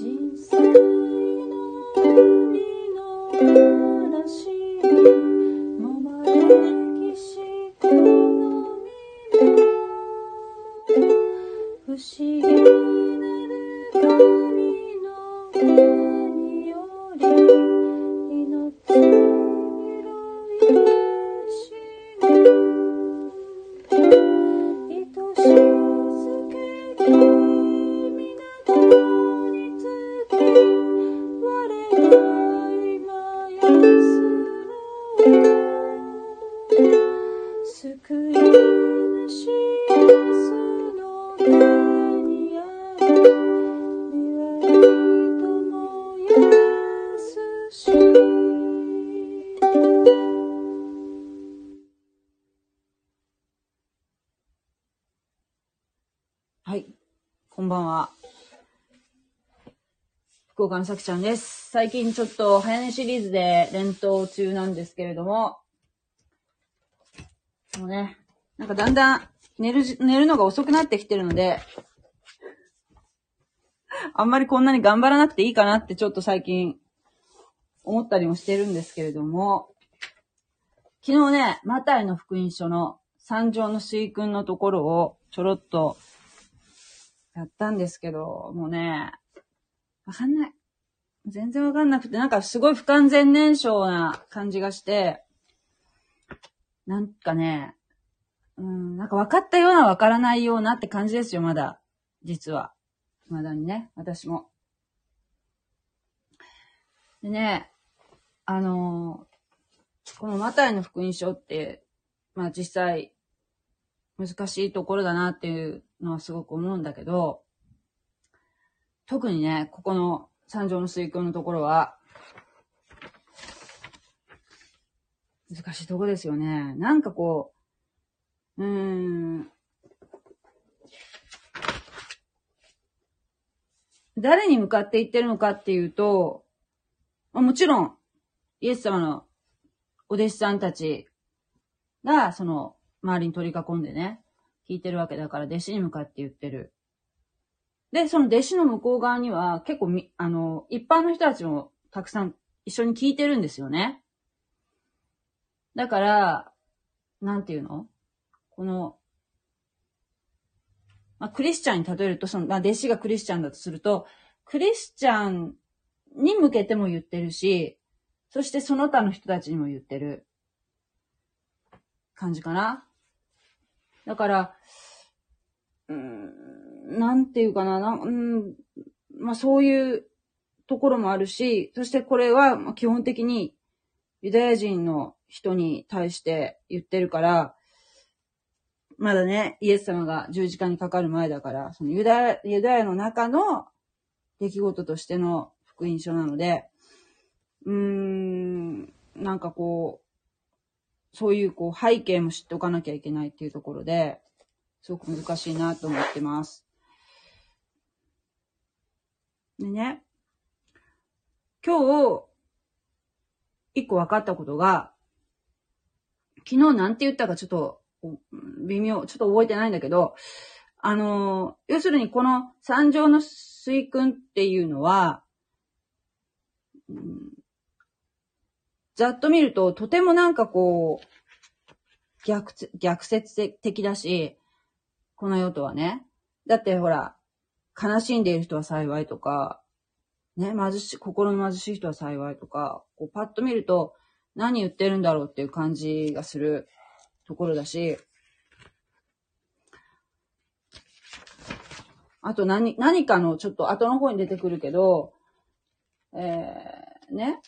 人福岡のさきちゃんです。最近ちょっと早寝シリーズで連投中なんですけれども、もうね、なんかだんだん寝る、寝るのが遅くなってきてるので、あんまりこんなに頑張らなくていいかなってちょっと最近思ったりもしてるんですけれども、昨日ね、マタイの福音書の三条の水君のところをちょろっとやったんですけど、もうね、わかんない。全然わかんなくて、なんかすごい不完全燃焼な感じがして、なんかね、うん、なんか分かったような分からないようなって感じですよ、まだ。実は。まだにね、私も。でね、あのーこのマタイの福音書って、まあ実際、難しいところだなっていうのはすごく思うんだけど、特にね、ここの三条の水訓のところは、難しいとこですよね。なんかこう、うーん、誰に向かって言ってるのかっていうと、もちろん、イエス様のお弟子さんたちが、その、周りに取り囲んでね、聞いてるわけだから、弟子に向かって言ってる。で、その弟子の向こう側には、結構み、あの、一般の人たちもたくさん一緒に聞いてるんですよね。だから、なんていうの？この、まあ、クリスチャンに例えると、その、まあ、弟子がクリスチャンだとすると、クリスチャンに向けても言ってるし、そしてその他の人たちにも言ってる感じかな。だから、うん、なんていうかな、なうん、まあそういうところもあるし、そしてこれは基本的にユダヤ人の人に対して言ってるから、まだね、イエス様が十字架にかかる前だから、そのユダヤ、ユダヤの中の出来事としての福音書なので、うーん、なんかこう、そういうこう背景も知っておかなきゃいけないっていうところで、すごく難しいなと思ってます。でね、今日、一個分かったことが、昨日なんて言ったかちょっと、微妙、ちょっと覚えてないんだけど、あの、要するにこの三条の水訓っていうのは、ざっと見ると、とてもなんかこう、逆、逆説的だし、この世とはね。だってほら、悲しんでいる人は幸いとか、ね、貧しい、心の貧しい人は幸いとか、こうパッと見ると、何言ってるんだろうっていう感じがするところだし、あと何、何かのちょっと後の方に出てくるけど、えー、ね、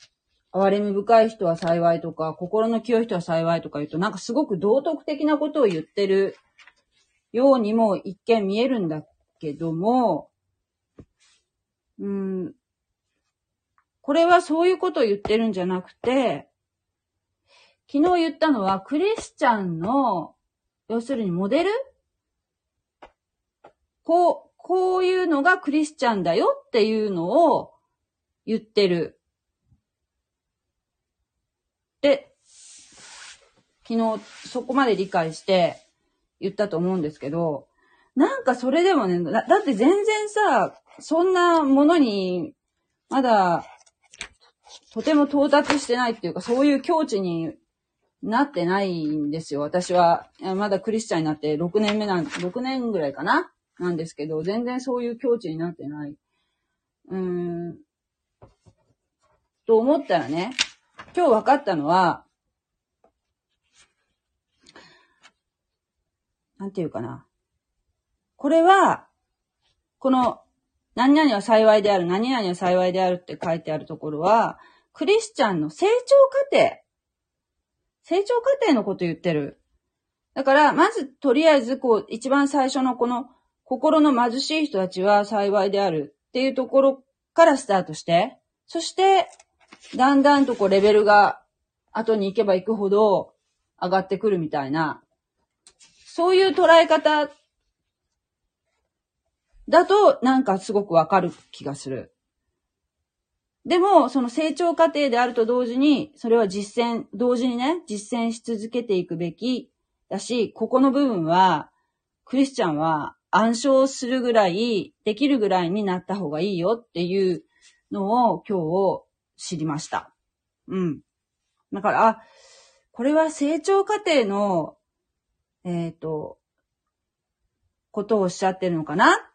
哀れみ深い人は幸いとか、心の清い人は幸いとか言うと、なんかすごく道徳的なことを言ってるようにも一見見えるんだけども、うん、これはそういうことを言ってるんじゃなくて、昨日言ったのはクリスチャンの、要するにモデル？こう、こういうのがクリスチャンだよっていうのを言ってる。で、昨日そこまで理解して言ったと思うんですけど、なんかそれでもね、だだって全然さ、そんなものに、まだ、とても到達してないっていうか、そういう境地になってないんですよ。私は、まだクリスチャンになって6年目なん、6年ぐらいかな？なんですけど、全然そういう境地になってない。うーん。と思ったらね、今日分かったのは、なんていうかな。これは、この、何々は幸いである、何々は幸いであるって書いてあるところは、クリスチャンの成長過程、成長過程のこと言ってる。だから、まず、とりあえず、こう、一番最初のこの、心の貧しい人たちは幸いであるっていうところからスタートして、そして、だんだんとこう、レベルが後に行けば行くほど上がってくるみたいな、そういう捉え方だと、なんかすごくわかる気がする。でも、その成長過程であると同時に、それは実践、同時にね、実践し続けていくべきだし、ここの部分は、クリスチャンは暗唱するぐらい、できるぐらいになった方がいいよっていうのを今日知りました。うん。だから、あ、これは成長過程の、えっ、と、ことをおっしゃってるのかな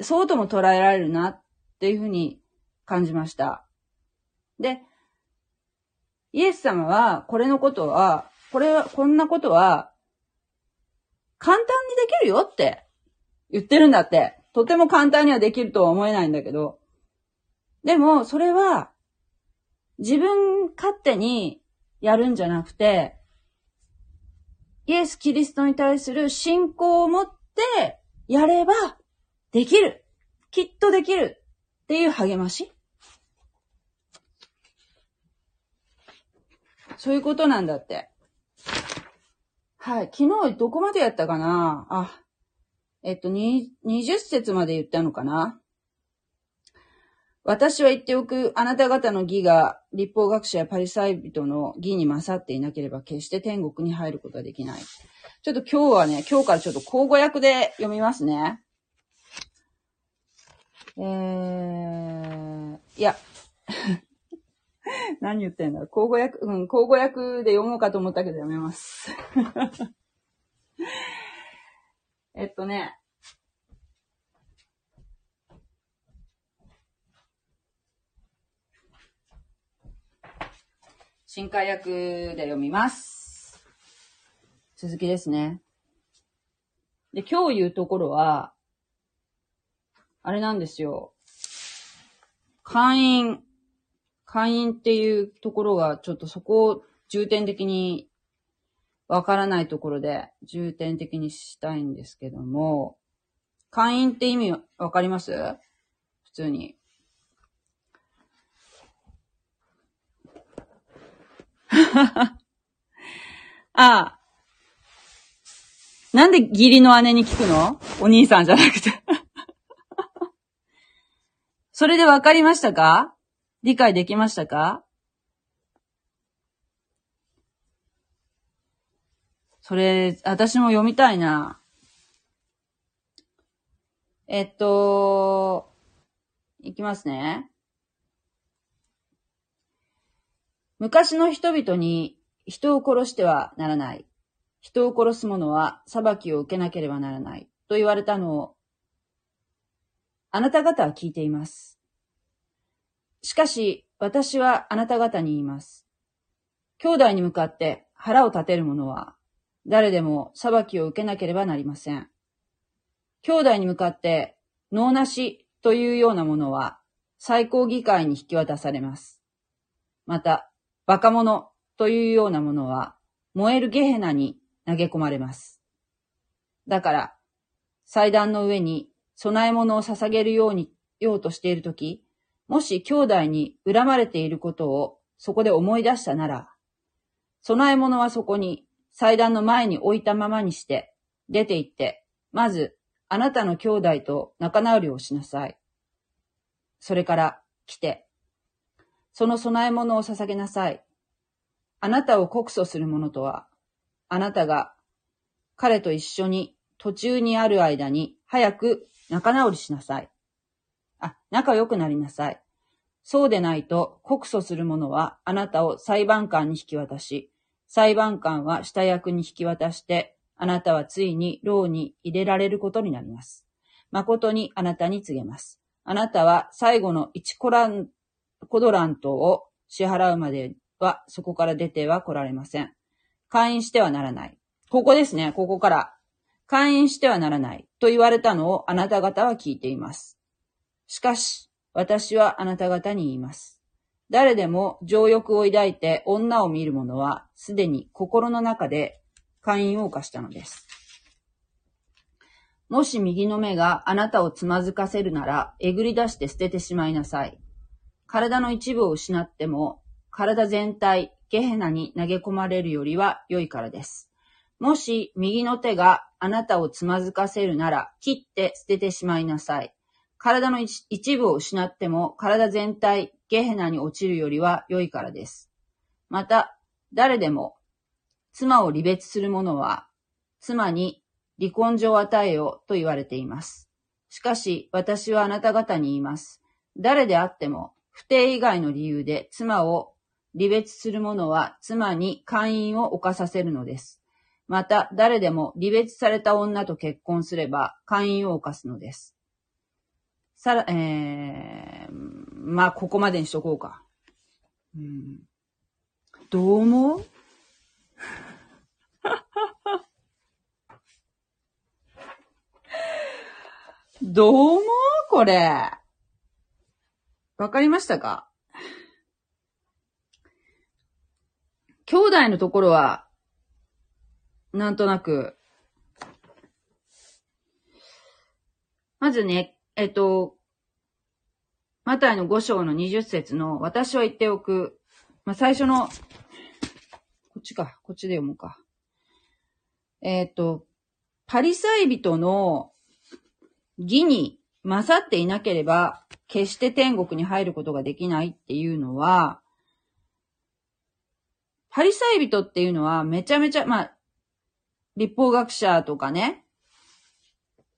そうとも捉えられるなっていうふうに感じました。で、イエス様は、これのことは、これは、こんなことは、簡単にできるよって言ってるんだって。とても簡単にはできるとは思えないんだけど。でも、それは、自分勝手にやるんじゃなくて、イエス・キリストに対する信仰を持ってやればできる。きっとできる。っていう励ましそういうことなんだって。はい。昨日どこまでやったかな？あ、えっと、に20節まで言ったのかな？私は言っておく、あなた方の義が立法学者やパリサイ人の義に勝っていなければ決して天国に入ることはできない。ちょっと今日はね、今日からちょっと口語訳で読みますね。えー、いや、何言ってんだろう。口語訳、うん、口語訳で読もうかと思ったけどやめます。えっとね、新海訳で読みます。続きですね。で、今日言うところは、あれなんですよ。会員、会員っていうところがちょっとそこを重点的にわからないところで重点的にしたいんですけども、会員って意味わかります？普通に。あ あ。なんで義理の姉に聞くの？お兄さんじゃなくて。それでわかりましたか？理解できましたか？それ、私も読みたいな。えっと、いきますね。昔の人々に人を殺してはならない。人を殺す者は裁きを受けなければならない。と言われたのを、あなた方は聞いています。しかし、私はあなた方に言います。兄弟に向かって腹を立てる者は、誰でも裁きを受けなければなりません。兄弟に向かって、脳なしというようなものは、最高議会に引き渡されます。また、バカ者というようなものは、燃えるゲヘナに投げ込まれます。だから、祭壇の上に供え物を捧げるように、ようとしているとき、もし兄弟に恨まれていることをそこで思い出したなら、供え物はそこに祭壇の前に置いたままにして、出て行って、まず、あなたの兄弟と仲直りをしなさい。それから、来て、その供え物を捧げなさい。あなたを告訴する者とは、あなたが彼と一緒に途中にある間に早く仲直りしなさい。あ、仲良くなりなさい。そうでないと告訴する者はあなたを裁判官に引き渡し、裁判官は下役に引き渡して、あなたはついに牢に入れられることになります。誠にあなたに告げます。あなたは最後の1コラン、コドラントを支払うまではそこから出ては来られません。会員してはならない。ここですね、ここから。会員してはならないと言われたのをあなた方は聞いています。しかし、私はあなた方に言います。誰でも情欲を抱いて女を見る者は、すでに心の中で会員を犯したのです。もし右の目があなたをつまずかせるなら、えぐり出して捨ててしまいなさい。体の一部を失っても、体全体、ゲヘナに投げ込まれるよりは良いからです。もし右の手があなたをつまずかせるなら、切って捨ててしまいなさい。体の一部を失っても、体全体、ゲヘナに落ちるよりは良いからです。また、誰でも、妻を離別する者は、妻に離婚状を与えよと言われています。しかし、私はあなた方に言います。誰であっても、不定以外の理由で妻を離別する者は妻に会員を犯させるのです。また、誰でも離別された女と結婚すれば会員を犯すのです。さら、えー、まあ、ここまでにしとこうか。うん、どう思う？どう思う？これ。わかりましたか？兄弟のところは、なんとなく、まずね、えっと、マタイの5章の20節の私は言っておく。まあ、最初の、こっちか、こっちで読もうか。えっと、パリサイ人の義に勝っていなければ、決して天国に入ることができないっていうのは、パリサイ人っていうのはめちゃめちゃ、まあ、立法学者とかね、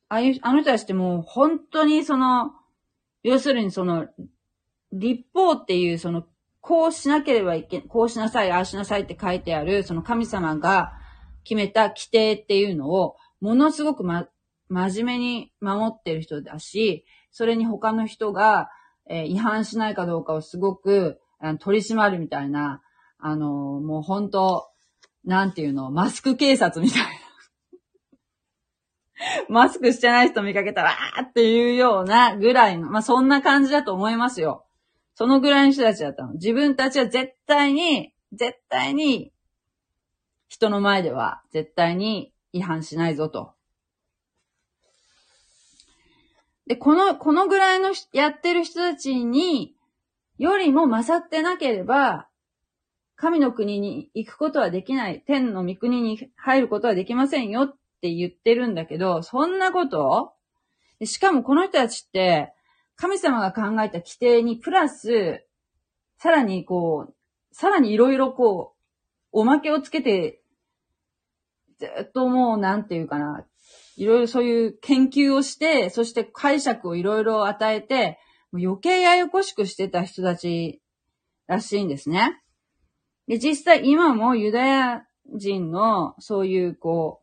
ああいう、あの人たちってもう本当にその、要するにその、立法っていうその、こうしなければいけ、こうしなさい、ああしなさいって書いてある、その神様が決めた規定っていうのを、ものすごくま、真面目に守ってる人だし、それに他の人が、えー、違反しないかどうかをすごく、取り締まるみたいな、あのー、もう本当なんていうの、マスク警察みたいな。マスクしてない人見かけたら、あーっていうようなぐらいの、まあ、そんな感じだと思いますよ。そのぐらいの人たちだったの。自分たちは絶対に、絶対に、人の前では絶対に違反しないぞと。で、この、このぐらいのやってる人たちに、よりも勝ってなければ、神の国に行くことはできない。天の御国に入ることはできませんよって言ってるんだけど、そんなこと？しかもこの人たちって、神様が考えた規定にプラス、さらにこう、さらにいろいろこう、おまけをつけて、ずっともう、なんていうかな、いろいろそういう研究をして、そして解釈をいろいろ与えて、余計ややこしくしてた人たちらしいんですね。で、実際今もユダヤ人のそういうこ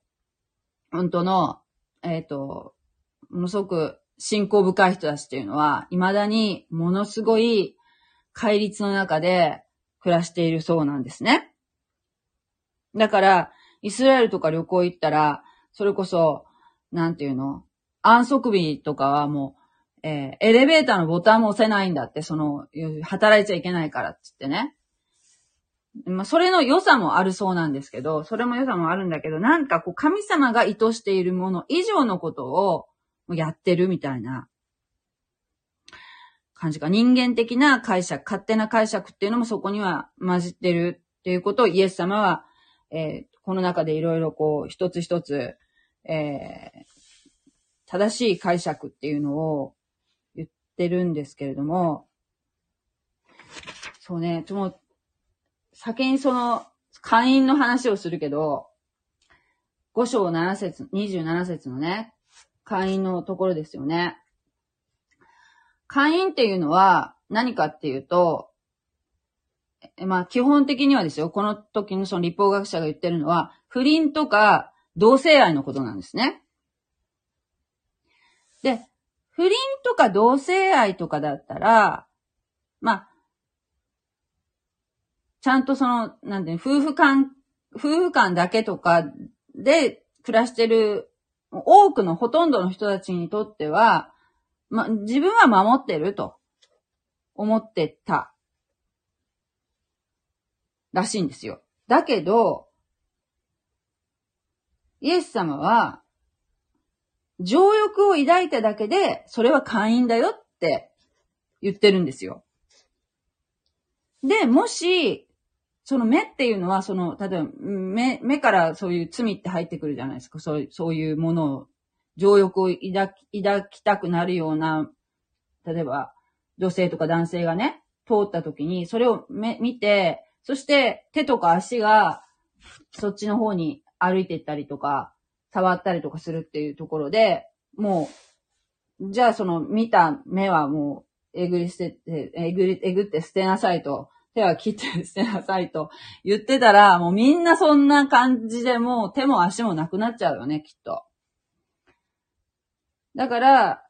う、本当の、えっ、ー、と、ものすごく信仰深い人たちっていうのは、未だにものすごい戒律の中で暮らしているそうなんですね。だから、イスラエルとか旅行行ったら、それこそ、なんていうの安息日とかはもう、えー、エレベーターのボタンも押せないんだって、その、働いちゃいけないからって言ってね。まあ、それの良さもあるそうなんですけど、それも良さもあるんだけど、なんかこう、神様が意図しているもの以上のことをやってるみたいな。感じか。人間的な解釈、勝手な解釈っていうのもそこには混じってるっていうことをイエス様は、えー、この中でいろいろこう、一つ一つ、えー、正しい解釈っていうのを言ってるんですけれども、そうね、もう、先にその、会員の話をするけど、5章7節、27節のね、会員のところですよね。会員っていうのは何かっていうと、まあ基本的にはですよ、この時のその立法学者が言ってるのは、不倫とか同性愛のことなんですね。で、不倫とか同性愛とかだったら、まあ、ちゃんとその、なんていう夫婦間、夫婦間だけとかで暮らしてる多くのほとんどの人たちにとっては、ま、自分は守ってると思ってたらしいんですよ。だけど、イエス様は、情欲を抱いただけで、それは会員だよって言ってるんですよ。で、もし、その目っていうのは、その、例えば、目、目からそういう罪って入ってくるじゃないですか。そういう、そういうものを、情欲を抱き、抱きたくなるような、例えば、女性とか男性がね、通った時に、それを目、見て、そして手とか足が、そっちの方に歩いていったりとか、触ったりとかするっていうところで、もう、じゃあその見た目はもう、えぐり捨て、えぐり、えぐって捨てなさいと。手は切って捨てなさいと言ってたら、もうみんなそんな感じでもう手も足もなくなっちゃうよね、きっと。だから、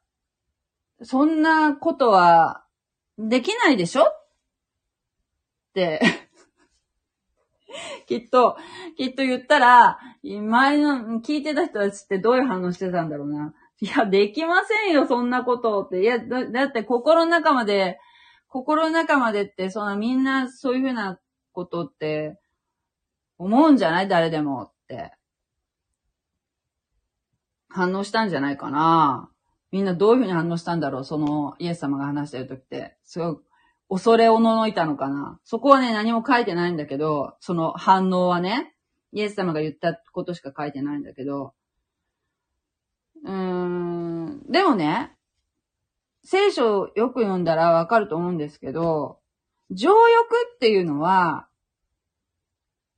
そんなことはできないでしょ？って きっと、きっと言ったら、前の聞いてた人たちってどういう反応してたんだろうな。いや、できませんよ、そんなことって。いや、だだって心の中まで心の中までって、そんなみんなそういうふうなことって思うんじゃない？誰でもって。反応したんじゃないかな。みんなどういうふうに反応したんだろう？そのイエス様が話してるときって。すごい、恐れおののいたのかな？そこはね、何も書いてないんだけど、その反応はね、イエス様が言ったことしか書いてないんだけど、うーん、でもね、聖書をよく読んだらわかると思うんですけど、情欲っていうのは、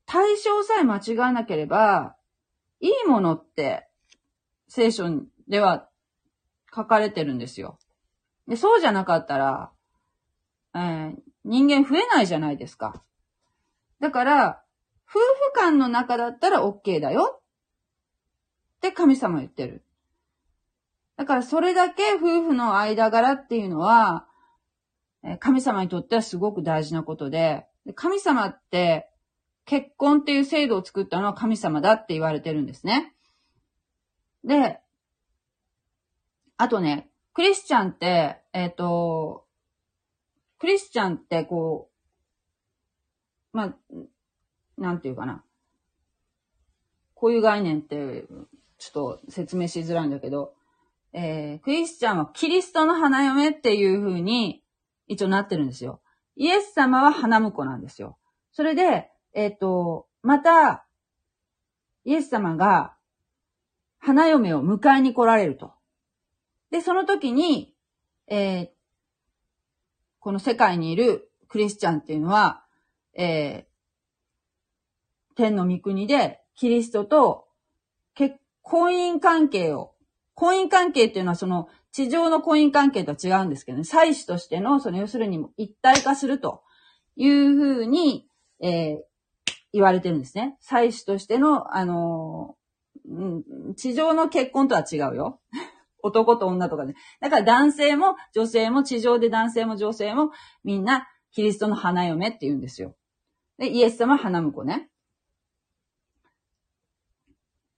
対象さえ間違わなければ、いいものって聖書では書かれてるんですよ。でそうじゃなかったら、えー、人間増えないじゃないですか。だから、夫婦間の中だったら OK だよって神様言ってる。だからそれだけ夫婦の間柄っていうのは、神様にとってはすごく大事なことで、神様って結婚っていう制度を作ったのは神様だって言われてるんですね。で、あとね、クリスチャンって、えっ、ー、と、クリスチャンってこう、まあ、なんていうかな。こういう概念って、ちょっと説明しづらいんだけど、えー、クリスチャンはキリストの花嫁っていう風に一応なってるんですよ。イエス様は花婿なんですよ。それで、えっ、ー、と、また、イエス様が花嫁を迎えに来られると。で、その時に、えー、この世界にいるクリスチャンっていうのは、えー、天の御国でキリストと結婚姻関係を婚姻関係っていうのはその地上の婚姻関係とは違うんですけどね、祭司としての、その要するに一体化するというふうに、えー、言われてるんですね。祭司としての、あのー、地上の結婚とは違うよ。男と女とかね。だから男性も女性も地上で男性も女性もみんなキリストの花嫁って言うんですよ。で、イエス様花婿ね。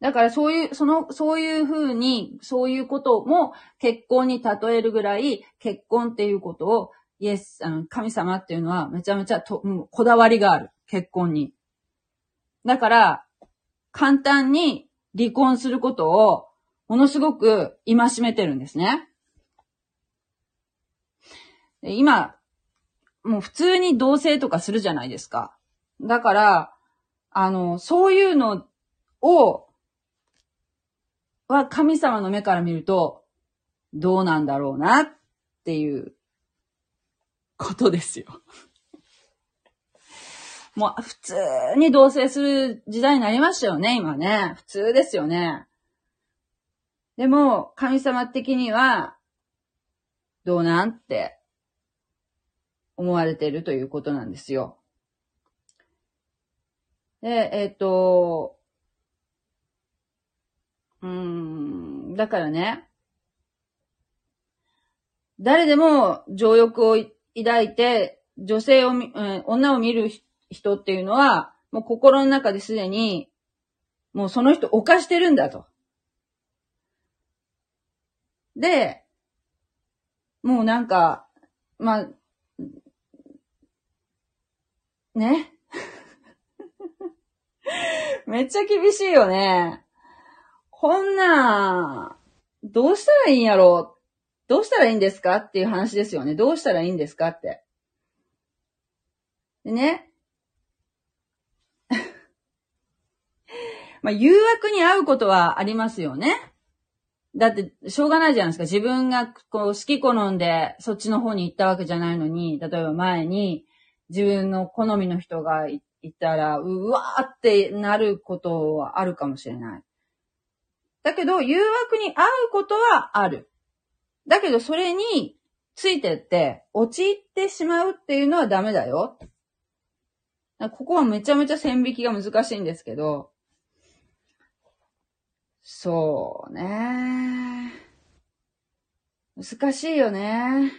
だからそういう、その、そういうふうに、そういうことも結婚に例えるぐらい、結婚っていうことを、イエス、あの、神様っていうのはめちゃめちゃと、こだわりがある。結婚に。だから、簡単に離婚することを、ものすごく戒めてるんですね。今、もう普通に同棲とかするじゃないですか。だから、あの、そういうのをは神様の目から見ると、どうなんだろうなっていうことですよ。もう普通に同棲する時代になりましたよね、今ね。普通ですよね。でも、神様的には、どうなんって思われてるということなんですよ。で、えっ、と、うん、だからね、誰でも情欲を抱いて、女性を、うん女を見る人っていうのは、もう心の中ですでに、もうその人犯してるんだと。で、もうなんか、まあ、ね。めっちゃ厳しいよね。こんな、どうしたらいいんやろどうしたらいいんですかっていう話ですよね。どうしたらいいんですかって。でね。まあ、誘惑に合うことはありますよね。だって、しょうがないじゃないですか。自分が、こう、好き好んで、そっちの方に行ったわけじゃないのに、例えば前に、自分の好みの人がいいたら、うわーってなることはあるかもしれない。だけど、誘惑に合うことはある。だけど、それについてって、陥ってしまうっていうのはダメだよ。ここはめちゃめちゃ線引きが難しいんですけど、そうね。難しいよね。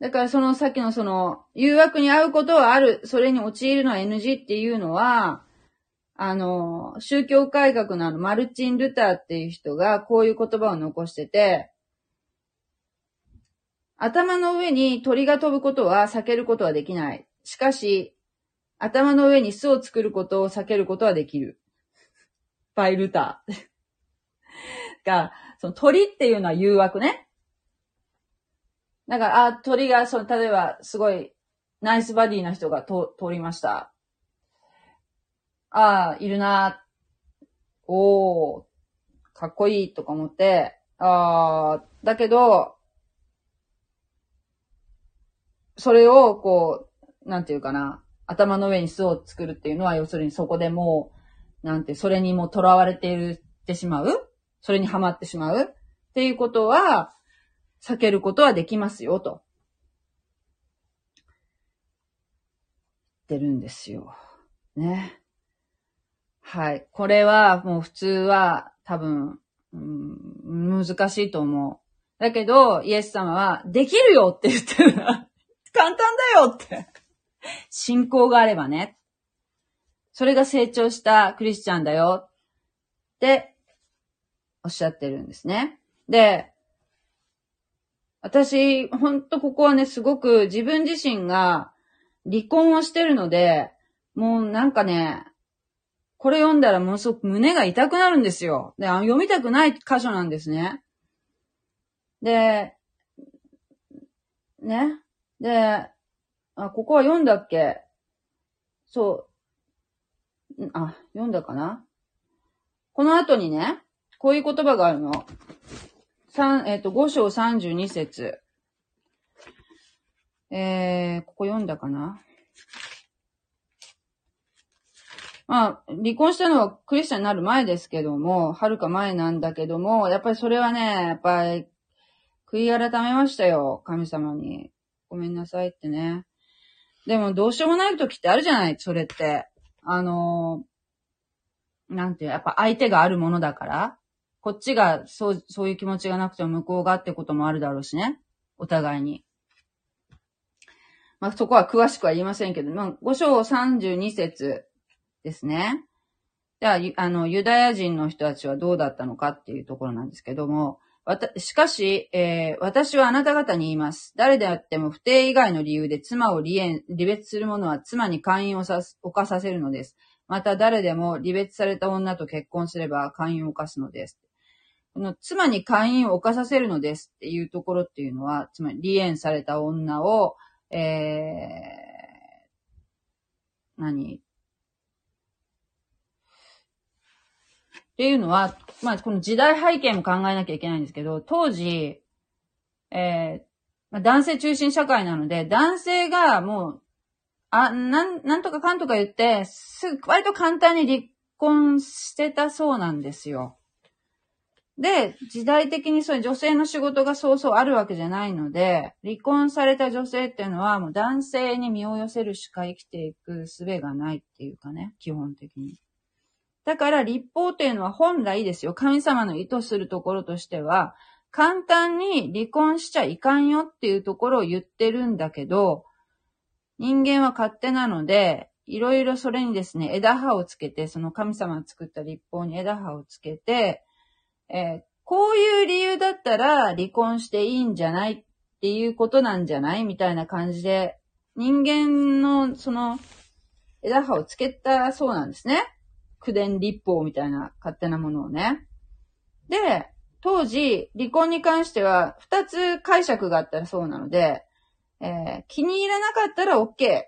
だからそのさっきのその、誘惑に合うことはある、それに陥るのは NG っていうのは、あの、宗教改革のあの、マルチン・ルターっていう人がこういう言葉を残してて、頭の上に鳥が飛ぶことは避けることはできない。しかし、頭の上に巣を作ることを避けることはできる。バイルター。が、その鳥っていうのは誘惑ね。だから、あ、鳥が、その、例えば、すごい、ナイスバディな人がと通りました。ああ、いるな。おー、かっこいいとか思って、ああ、だけど、それを、こう、なんていうかな、頭の上に巣を作るっていうのは、要するにそこでもう、なんて、それにもう囚われているってしまうそれにはまってしまうっていうことは、避けることはできますよ、と。言ってるんですよ。ね。はい。これはもう普通は多分、うん、難しいと思う。だけど、イエス様は、できるよって言ってる。簡単だよって。信仰があればね。それが成長したクリスチャンだよっておっしゃってるんですね。で、私、ほんとここはね、すごく自分自身が離婚をしてるので、もうなんかね、これ読んだらものすごく胸が痛くなるんですよ。で、読みたくない箇所なんですね。で、ね。で、あ、ここは読んだっけ？そう。あ、読んだかな？この後にね、こういう言葉があるの。三えっ、と、5章32節。えー、ここ読んだかな？まあ、離婚したのはクリスチャンになる前ですけども、はるか前なんだけども、やっぱりそれはね、やっぱり、悔い改めましたよ、神様に。ごめんなさいってね。でも、どうしようもない時ってあるじゃない、それって。あのなんていう、やっぱ相手があるものだから、こっちがそう、そういう気持ちがなくても向こうがってこともあるだろうしね。お互いに。まあ、そこは詳しくは言いませんけど、まあ、5章32節ですね。じゃあ、あの、ユダヤ人の人たちはどうだったのかっていうところなんですけども、わ、しかし、えー私はあなた方に言います。誰であっても不定以外の理由で妻を離縁、離別する者は妻に会員をさ犯させるのです。また誰でも離別された女と結婚すれば会員を犯すのです。この妻に会員を犯させるのですっていうところっていうのは、つまり離縁された女を、えー、何？っていうのは、まあ、この時代背景も考えなきゃいけないんですけど、当時、えーまあ男性中心社会なので、男性がもうあ、なん、なんとかかんとか言って、すぐ、割と簡単に離婚してたそうなんですよ。で、時代的にそういう女性の仕事がそうそうあるわけじゃないので、離婚された女性っていうのはもう男性に身を寄せるしか生きていく術がないっていうかね、基本的に。だから立法っていうのは本来ですよ、神様の意図するところとしては、簡単に離婚しちゃいかんよっていうところを言ってるんだけど、人間は勝手なので、いろいろそれにですね、枝葉をつけて、その神様が作った立法に枝葉をつけて、えーこういう理由だったら離婚していいんじゃないっていうことなんじゃない？みたいな感じで、人間のその枝葉をつけたそうなんですね。苦伝立法みたいな勝手なものをね。で、当時、離婚に関しては二つ解釈があったらそうなので、えー気に入らなかったら OK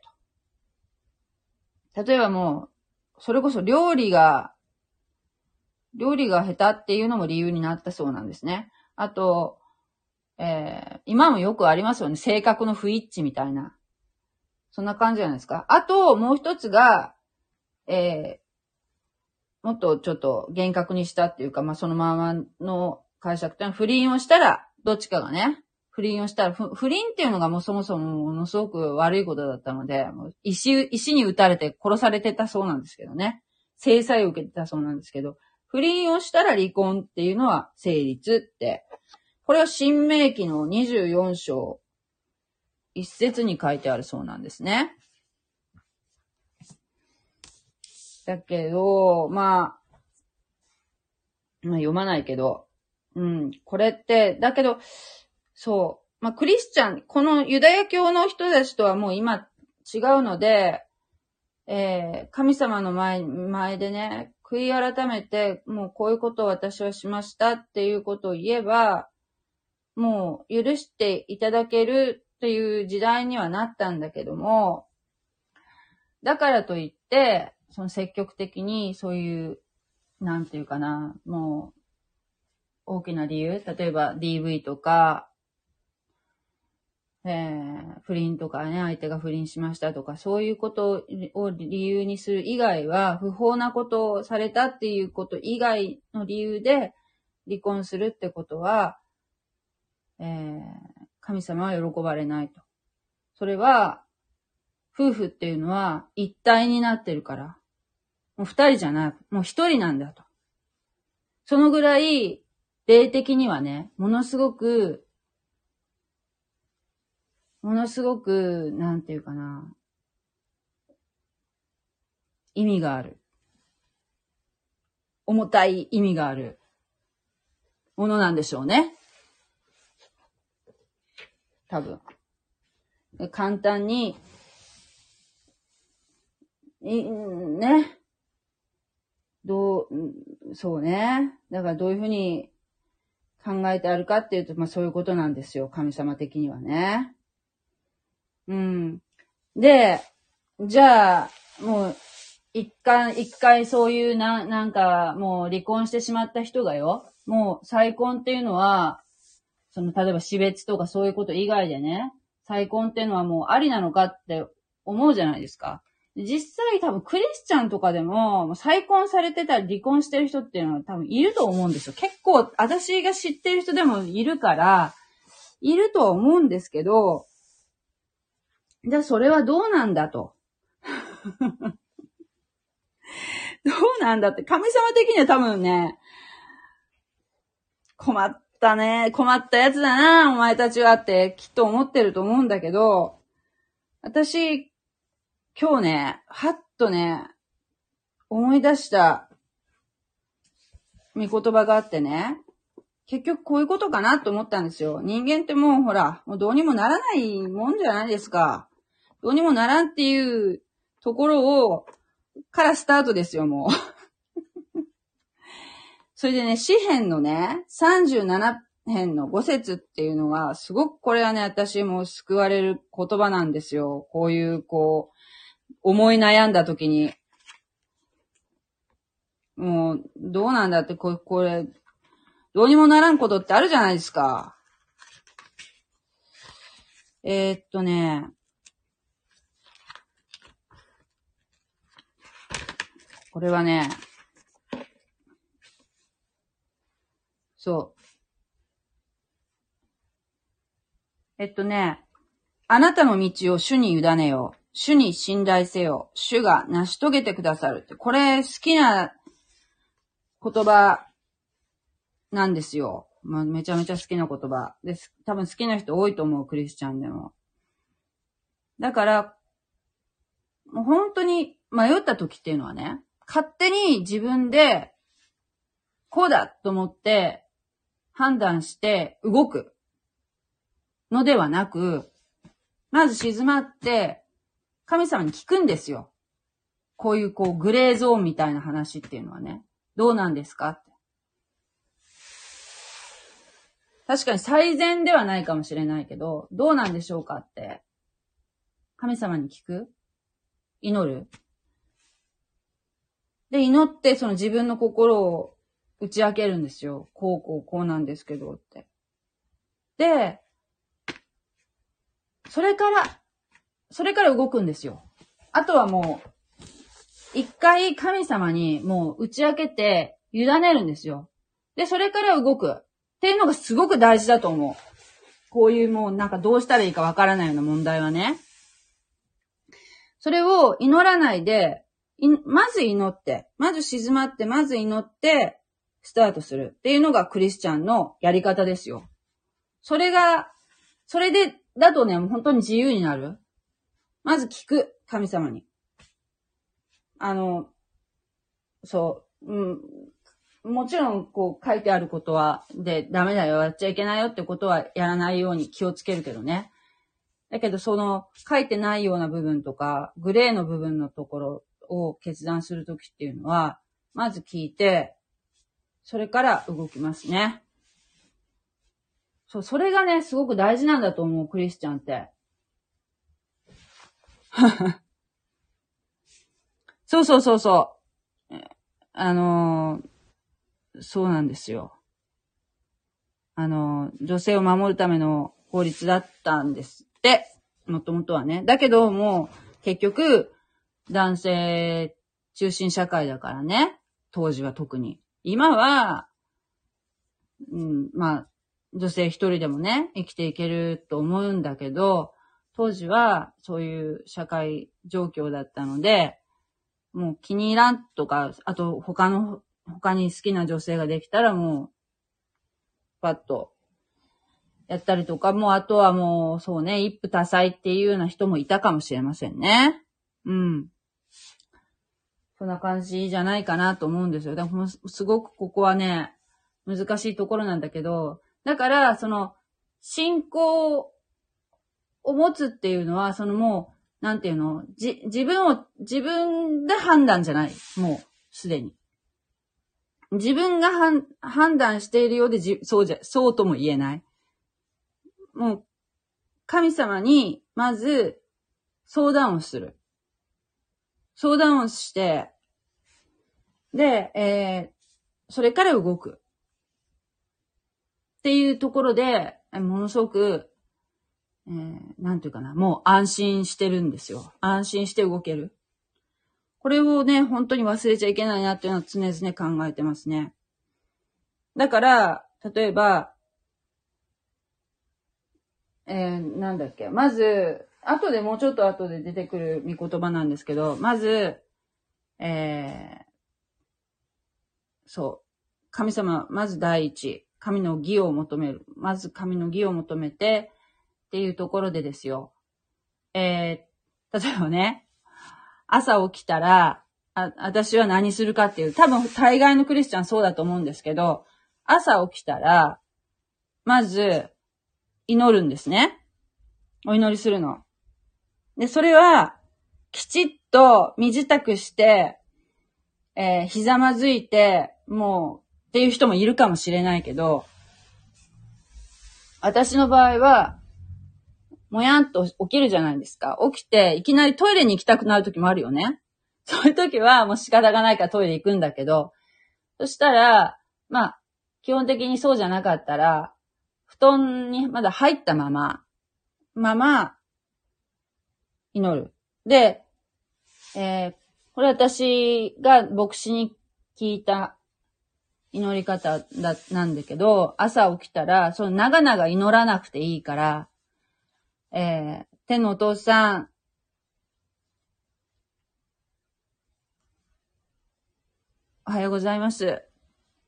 と。例えばもう、それこそ料理が料理が下手っていうのも理由になったそうなんですね。あと、えー今もよくありますよね。性格の不一致みたいな。そんな感じじゃないですか。あと、もう一つが、えーもっとちょっと厳格にしたっていうか、まあ、そのままの解釈ってのは、不倫をしたら、どっちかがね、不倫をしたら、不倫っていうのがもうそもそもものすごく悪いことだったので、もう石、石に撃たれて殺されてたそうなんですけどね。制裁を受けてたそうなんですけど、不倫をしたら離婚っていうのは成立って。これは新明記の24章、一節に書いてあるそうなんですね。だけど、まあ、まあ読まないけど、うん、これって、だけど、そう、まあクリスチャン、このユダヤ教の人たちとはもう今違うので、えー神様の前、前でね、悔い改めて、もうこういうことを私はしましたっていうことを言えば、もう許していただけるっていう時代にはなったんだけども、だからといって、その積極的にそういう、なんていうかな、もう、大きな理由、例えば DV とか、えー、不倫とかね、相手が不倫しましたとか、そういうことを理由にする以外は、不法なことをされたっていうこと以外の理由で離婚するってことは、えー、神様は喜ばれないと。それは、夫婦っていうのは一体になってるから。もう二人じゃない。もう一人なんだと。そのぐらい、霊的にはね、ものすごく、ものすごく、なんていうかな、意味がある。重たい意味があるものなんでしょうね。多分。簡単に、ね。どう、そうね。だからどういうふうに考えてあるかっていうと、まあそういうことなんですよ。神様的にはね。うん。で、じゃあ、もう、一回、一回そういうな、なんか、もう離婚してしまった人がよ、もう再婚っていうのは、その、例えば死別とかそういうこと以外でね、再婚っていうのはもうありなのかって思うじゃないですか。実際多分クリスチャンとかでも、再婚されてたり離婚してる人っていうのは多分いると思うんですよ。結構、私が知ってる人でもいるから、いるとは思うんですけど、じゃあそれはどうなんだと。どうなんだって、神様的には多分ね、困ったね、困ったやつだな、お前たちはってきっと思ってると思うんだけど、私、今日ね、はっとね、思い出した、見言葉があってね、結局こういうことかなと思ったんですよ。人間ってもうほら、もうどうにもならないもんじゃないですか。どうにもならんっていうところを、からスタートですよ、もう。それでね、詩編のね、37編の5節っていうのが、すごくこれはね、私も救われる言葉なんですよ。こういう、こう、思い悩んだ時に。もう、どうなんだって、これ、これ、どうにもならんことってあるじゃないですか。えーっとね、これはね、そう。えっとね、あなたの道を主に委ねよう。主に信頼せよ。主が成し遂げてくださるって。これ好きな言葉なんですよ。まあ、めちゃめちゃ好きな言葉です。多分好きな人多いと思う、クリスチャンでも。だから、もう本当に迷った時っていうのはね、勝手に自分で、こうだと思って、判断して動くのではなく、まず静まって、神様に聞くんですよ。こういうこうグレーゾーンみたいな話っていうのはね。どうなんですかって。確かに最善ではないかもしれないけど、どうなんでしょうかって。神様に聞く？祈る？で、祈ってその自分の心を打ち明けるんですよ。こうこうこうなんですけどって。で、それから、それから動くんですよ。あとはもう、一回神様にもう打ち明けて委ねるんですよ。で、それから動く。っていうのがすごく大事だと思う。こういうもうなんかどうしたらいいかわからないような問題はね。それを祈らないで、いまず祈って、まず静まって、まず祈って、スタートするっていうのがクリスチャンのやり方ですよ。それが、それで、だとね、本当に自由になる。まず聞く、神様に。あの、そう、うん、もちろん、こう、書いてあることは、で、ダメだよ、やっちゃいけないよってことはやらないように気をつけるけどね。だけど、その、書いてないような部分とか、グレーの部分のところを決断するときっていうのは、まず聞いて、それから動きますね。そう、それがね、すごく大事なんだと思う、クリスチャンって。そうそうそうそう。あのーそうなんですよ。あのー女性を守るための法律だったんですって。もともとはね。だけど、もう、結局、男性中心社会だからね。当時は特に。今は、うん、まあ、女性一人でもね、生きていけると思うんだけど、当時はそういう社会状況だったので、もう気に入らんとか、あと他の、他に好きな女性ができたらもう、パッと、やったりとか、もうあとはもう、そうね、一夫多妻っていうような人もいたかもしれませんね。うん。そんな感じじゃないかなと思うんですよ。だからすごくここはね、難しいところなんだけど、だから、その、信仰を持つっていうのは、そのもう、なんていうの、じ、自分を、自分で判断じゃない。もう、すでに。自分がはん判断しているようでじ、そうじゃ、そうとも言えない。もう、神様に、まず、相談をする。相談をして、で、えー、それから動く。っていうところで、ものすごく、えー、なんていうかな、もう安心してるんですよ。安心して動ける。これをね、本当に忘れちゃいけないなっていうのは常々考えてますね。だから、例えば、えー、なんだっけ、まず、後でもうちょっと後で出てくる見言葉なんですけど、まず、えー、そう、神様、まず第一、神の義を求める。まず神の義を求めて、っていうところでですよ。えー、例えばね、朝起きたら、あ、私は何するかっていう、多分大概のクリスチャンそうだと思うんですけど、朝起きたら、まず、祈るんですね。お祈りするの。で、それは、きちっと身支度して、えーひざまずいて、もう、っていう人もいるかもしれないけど、私の場合は、もやんと起きるじゃないですか。起きて、いきなりトイレに行きたくなる時もあるよね。そういう時はもう仕方がないからトイレ行くんだけど、そしたら、まあ、基本的にそうじゃなかったら、布団にまだ入ったまま、まま、祈る。で、えーこれ私が牧師に聞いた祈り方だ、なんだけど、朝起きたら、その長々祈らなくていいから、えー、天のお父さん、おはようございます。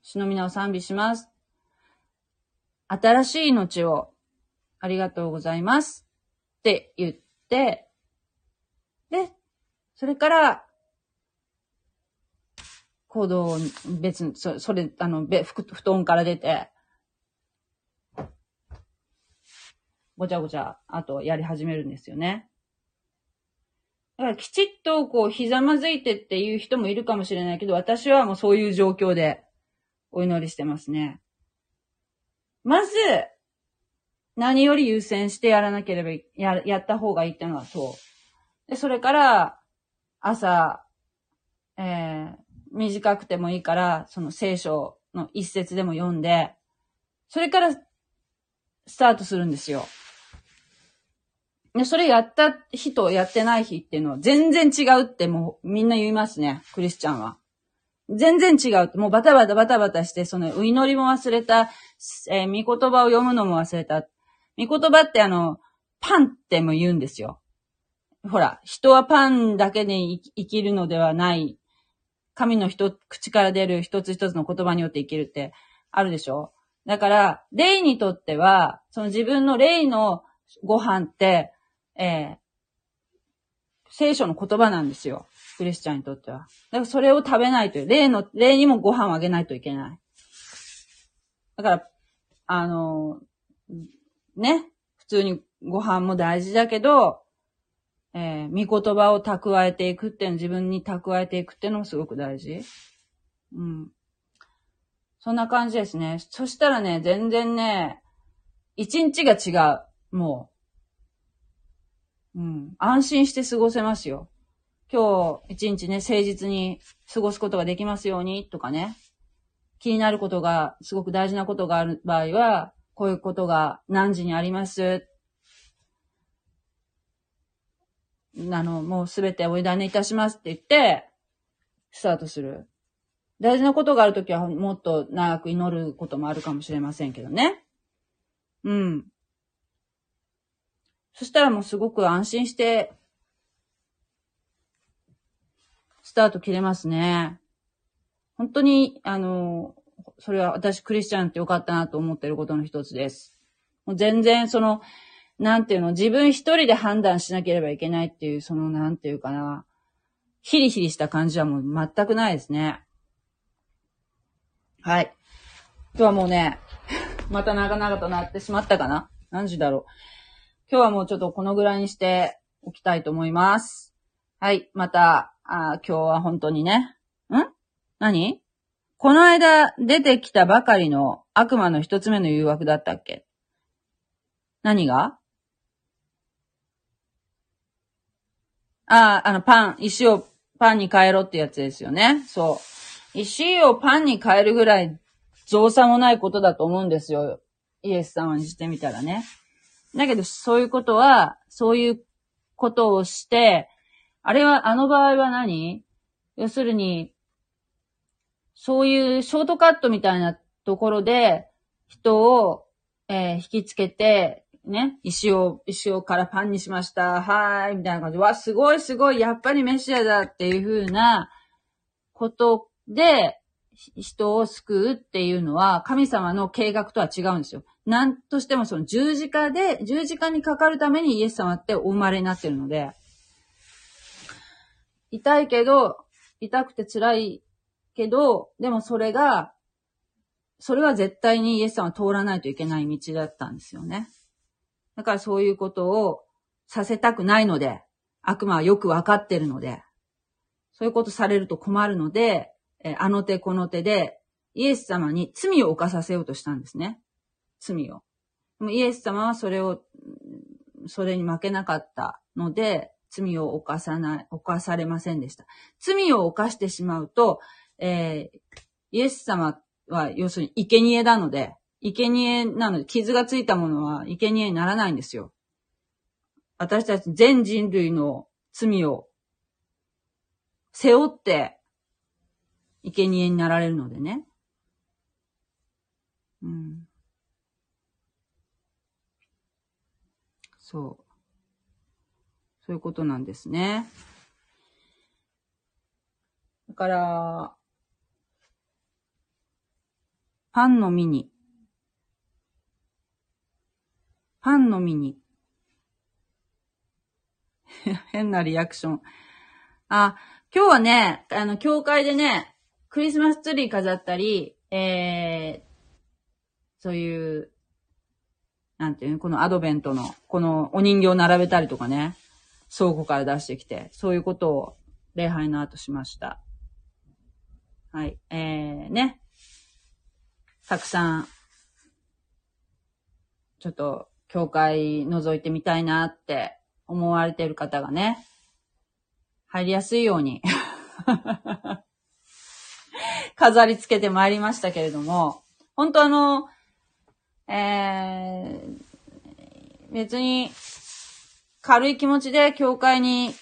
主の皆を賛美します。新しい命をありがとうございます。って言って、で、それから、行動を別に、そそれ、あの、べ、布団から出て、ごちゃごちゃ、あとやり始めるんですよね。だからきちっとこう、ひざまずいてっていう人もいるかもしれないけど、私はもうそういう状況でお祈りしてますね。まず、何より優先してやらなければや、やった方がいいってのはそう。で、それから、朝、えー、短くてもいいから、その聖書の一節でも読んで、それからスタートするんですよ。で、それやった日とやってない日っていうのは全然違うってもうみんな言いますね、クリスチャンは。全然違う、もうバタバタバタバタして、その、祈りも忘れた、えー、見言葉を読むのも忘れた。見言葉ってあの、パンっても言うんですよ。ほら、人はパンだけで生きるのではない。神の人、口から出る一つ一つの言葉によって生きるってあるでしょだから、霊にとっては、その自分の霊のご飯って、えー、聖書の言葉なんですよ。クリスチャンにとっては。だからそれを食べないという。霊の、霊にもご飯をあげないといけない。だから、あの、ね。普通にご飯も大事だけど、えー、見言葉を蓄えていくっていうの、自分に蓄えていくっていうのもすごく大事。うん。そんな感じですね。そしたらね、全然ね、一日が違う。もう。うん。安心して過ごせますよ。今日一日ね、誠実に過ごすことができますように、とかね。気になることが、すごく大事なことがある場合は、こういうことが何時にあります？あの、もうすべてお委ねいたしますって言って、スタートする。大事なことがあるときはもっと長く祈ることもあるかもしれませんけどね。うん。そしたらもうすごく安心してスタート切れますね。本当に、あの、それは私クリスチャンってよかったなと思ってることの一つです。もう全然その、なんていうの、自分一人で判断しなければいけないっていう、その、なんていうかな、ヒリヒリした感じはもう全くないですね。はい。今日はもうね、また長々となってしまったかな何時だろう。今日はもうちょっとこのぐらいにしておきたいと思います。はい。また、あ今日は本当にね。ん？何？この間出てきたばかりの悪魔の一つ目の誘惑だったっけ？何が？ああ、あの、パン、石をパンに変えろってやつですよね。そう。石をパンに変えるぐらい造作もないことだと思うんですよ。イエス様にしてみたらね。だけど、そういうことは、そういうことをして、あれは、あの場合は何？要するに、そういうショートカットみたいなところで、人を、えー、引きつけて、ね、石を、石をからパンにしました。はーい、みたいな感じ、わ、すごいすごい、やっぱりメシアだっていう風なことで、人を救うっていうのは、神様の計画とは違うんですよ。なんとしてもその十字架で、十字架にかかるためにイエス様ってお生まれになってるので、痛いけど、痛くて辛いけど、でもそれが、それは絶対にイエス様は通らないといけない道だったんですよね。だからそういうことをさせたくないので、悪魔はよくわかってるので、そういうことされると困るので、えあの手この手で、イエス様に罪を犯させようとしたんですね。罪を。でもイエス様はそれを、それに負けなかったので、罪を犯さない、犯されませんでした。罪を犯してしまうと、えー、イエス様は要するに生贄なので、生贄なので、傷がついたものは生贄にならないんですよ。私たち全人類の罪を背負って、生贄になられるのでね。うん。そう。そういうことなんですね。だから、パンの実に、パンの実に、変なリアクション。あ、今日はね、あの、教会でね、クリスマスツリー飾ったり、えー、そういう、なんていうの、このアドベントの、このお人形を並べたりとかね、倉庫から出してきて、そういうことを礼拝の後しました。はい。えー、ね。たくさん、ちょっと、教会覗いてみたいなって思われてる方がね、入りやすいように、飾り付けてまいりましたけれども、本当あの、えー、別に、軽い気持ちで教会に、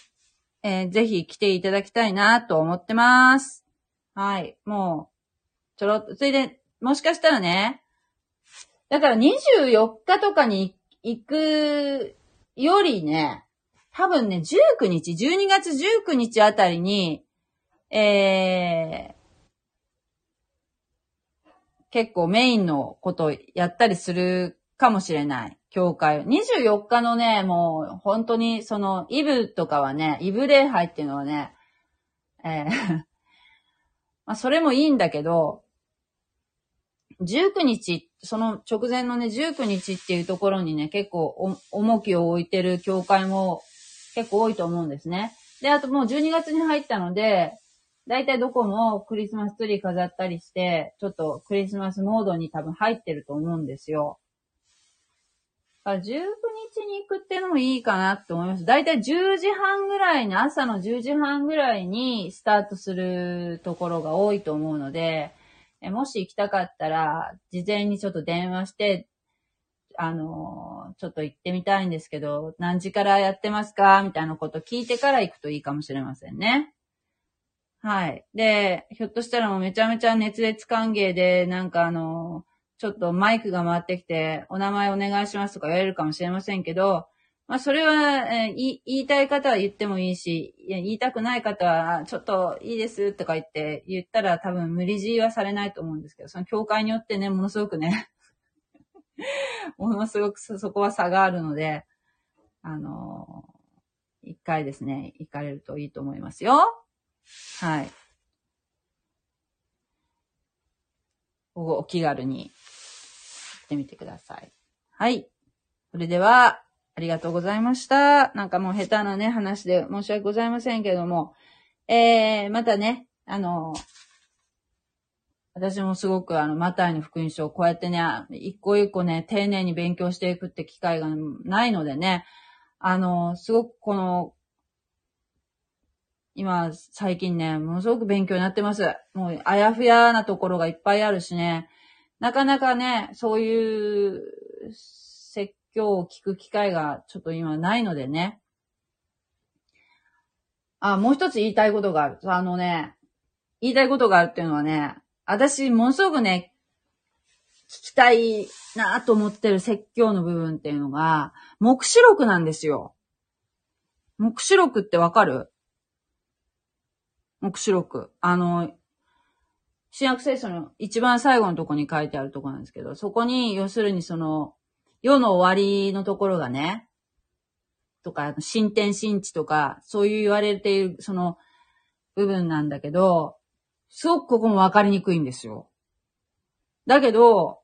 えーぜひ来ていただきたいなと思ってます。はい。もう、ちょろっと、それで、もしかしたらね、だから24日とかに行くよりね、多分ね、19日、12月19日あたりに、えー、結構メインのことをやったりするかもしれない。教会。24日のね、もう本当にそのイブとかはね、イブ礼拝っていうのはね、えー まあそれもいいんだけど、19日、その直前のね、19日っていうところにね、結構重きを置いてる教会も結構多いと思うんですね。で、あともう12月に入ったので、だいたいどこもクリスマスツリー飾ったりして、ちょっとクリスマスモードに多分入ってると思うんですよ。だから19日に行くってのもいいかなって思います。だいたい10時半ぐらいに、朝の10時半ぐらいにスタートするところが多いと思うので、えもし行きたかったら、事前にちょっと電話して、あのーちょっと行ってみたいんですけど、何時からやってますか？みたいなこと聞いてから行くといいかもしれませんね。はい。で、ひょっとしたらもうめちゃめちゃ熱烈歓迎で、なんかあのちょっとマイクが回ってきて、お名前お願いしますとか言われるかもしれませんけど、まあそれは、えー言いたい方は言ってもいいし、い言いたくない方は、ちょっといいですとか言って言ったら多分無理強いはされないと思うんですけど、その教会によってね、ものすごくね、ものすごくそそこは差があるので、あのー一回ですね、行かれるといいと思いますよ。はい。おお気軽に行ってみてください。はい。それでは、ありがとうございました。なんかもう下手なね、話で申し訳ございませんけれども、えー、またね、あの、私もすごくあの、マタイの福音書をこうやってね、一個一個ね、丁寧に勉強していくって機会がないのでね、あの、すごくこの、今、最近ね、ものすごく勉強になってます。もう、あやふやなところがいっぱいあるしね、なかなかね、そういう説教を聞く機会がちょっと今ないのでね。あ、もう一つ言いたいことがある。あのね、言いたいことがあるっていうのはね、私、ものすごくね、聞きたいなと思ってる説教の部分っていうのが、目視録なんですよ。目視録ってわかる？目視録。あの、新約聖書の一番最後のとこに書いてあるとこなんですけど、そこに、要するにその、世の終わりのところがね、とか、新天新地とか、そういう言われている、その、部分なんだけど、すごくここもわかりにくいんですよ。だけど、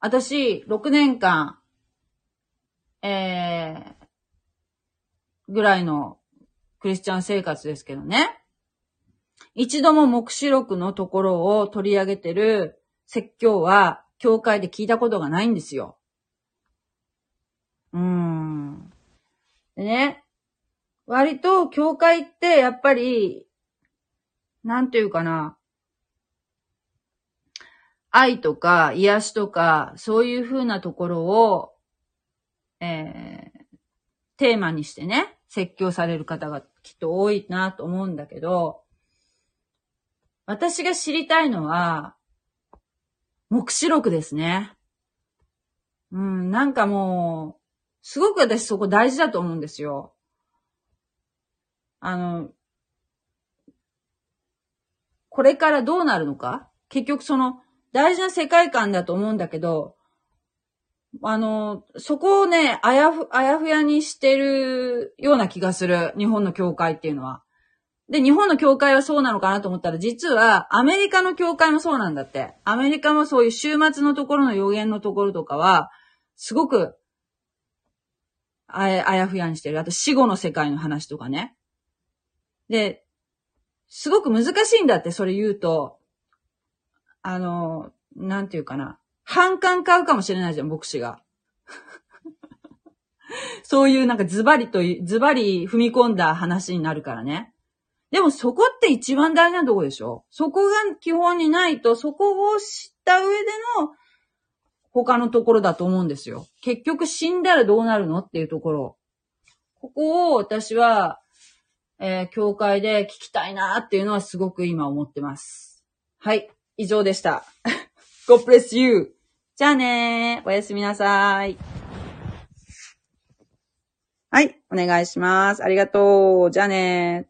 私、6年間、えー、ぐらいのクリスチャン生活ですけどね。一度も目視録のところを取り上げてる説教は、教会で聞いたことがないんですよ。うーん。でね、割と教会ってやっぱり、なんていうかな、愛とか癒しとか、そういう風なところを、えー、テーマにしてね、説教される方がきっと多いなと思うんだけど、私が知りたいのは、目視録ですね。うん、なんかもう、すごく私そこ大事だと思うんですよ。あの、これからどうなるのか？結局その、大事な世界観だと思うんだけど、あの、そこをね、あやふ、あやふやにしてるような気がする。日本の教会っていうのは。で、日本の教会はそうなのかなと思ったら、実はアメリカの教会もそうなんだって。アメリカもそういう週末のところの予言のところとかは、すごく、あや、あやふやにしてる。あと死後の世界の話とかね。で、すごく難しいんだって、それ言うと。あの、なんていうかな。反感買うかもしれないじゃん、牧師が。そういうなんかズバリと、ズバリ踏み込んだ話になるからね。でもそこって一番大事なとこでしょ？そこが基本にないと、そこを知った上での他のところだと思うんですよ。結局死んだらどうなるのっていうところ。ここを私は、えー教会で聞きたいなっていうのはすごく今思ってます。はい。以上でした。God bless you! じゃあねー。おやすみなさい。はい。お願いします。ありがとう。じゃあねー。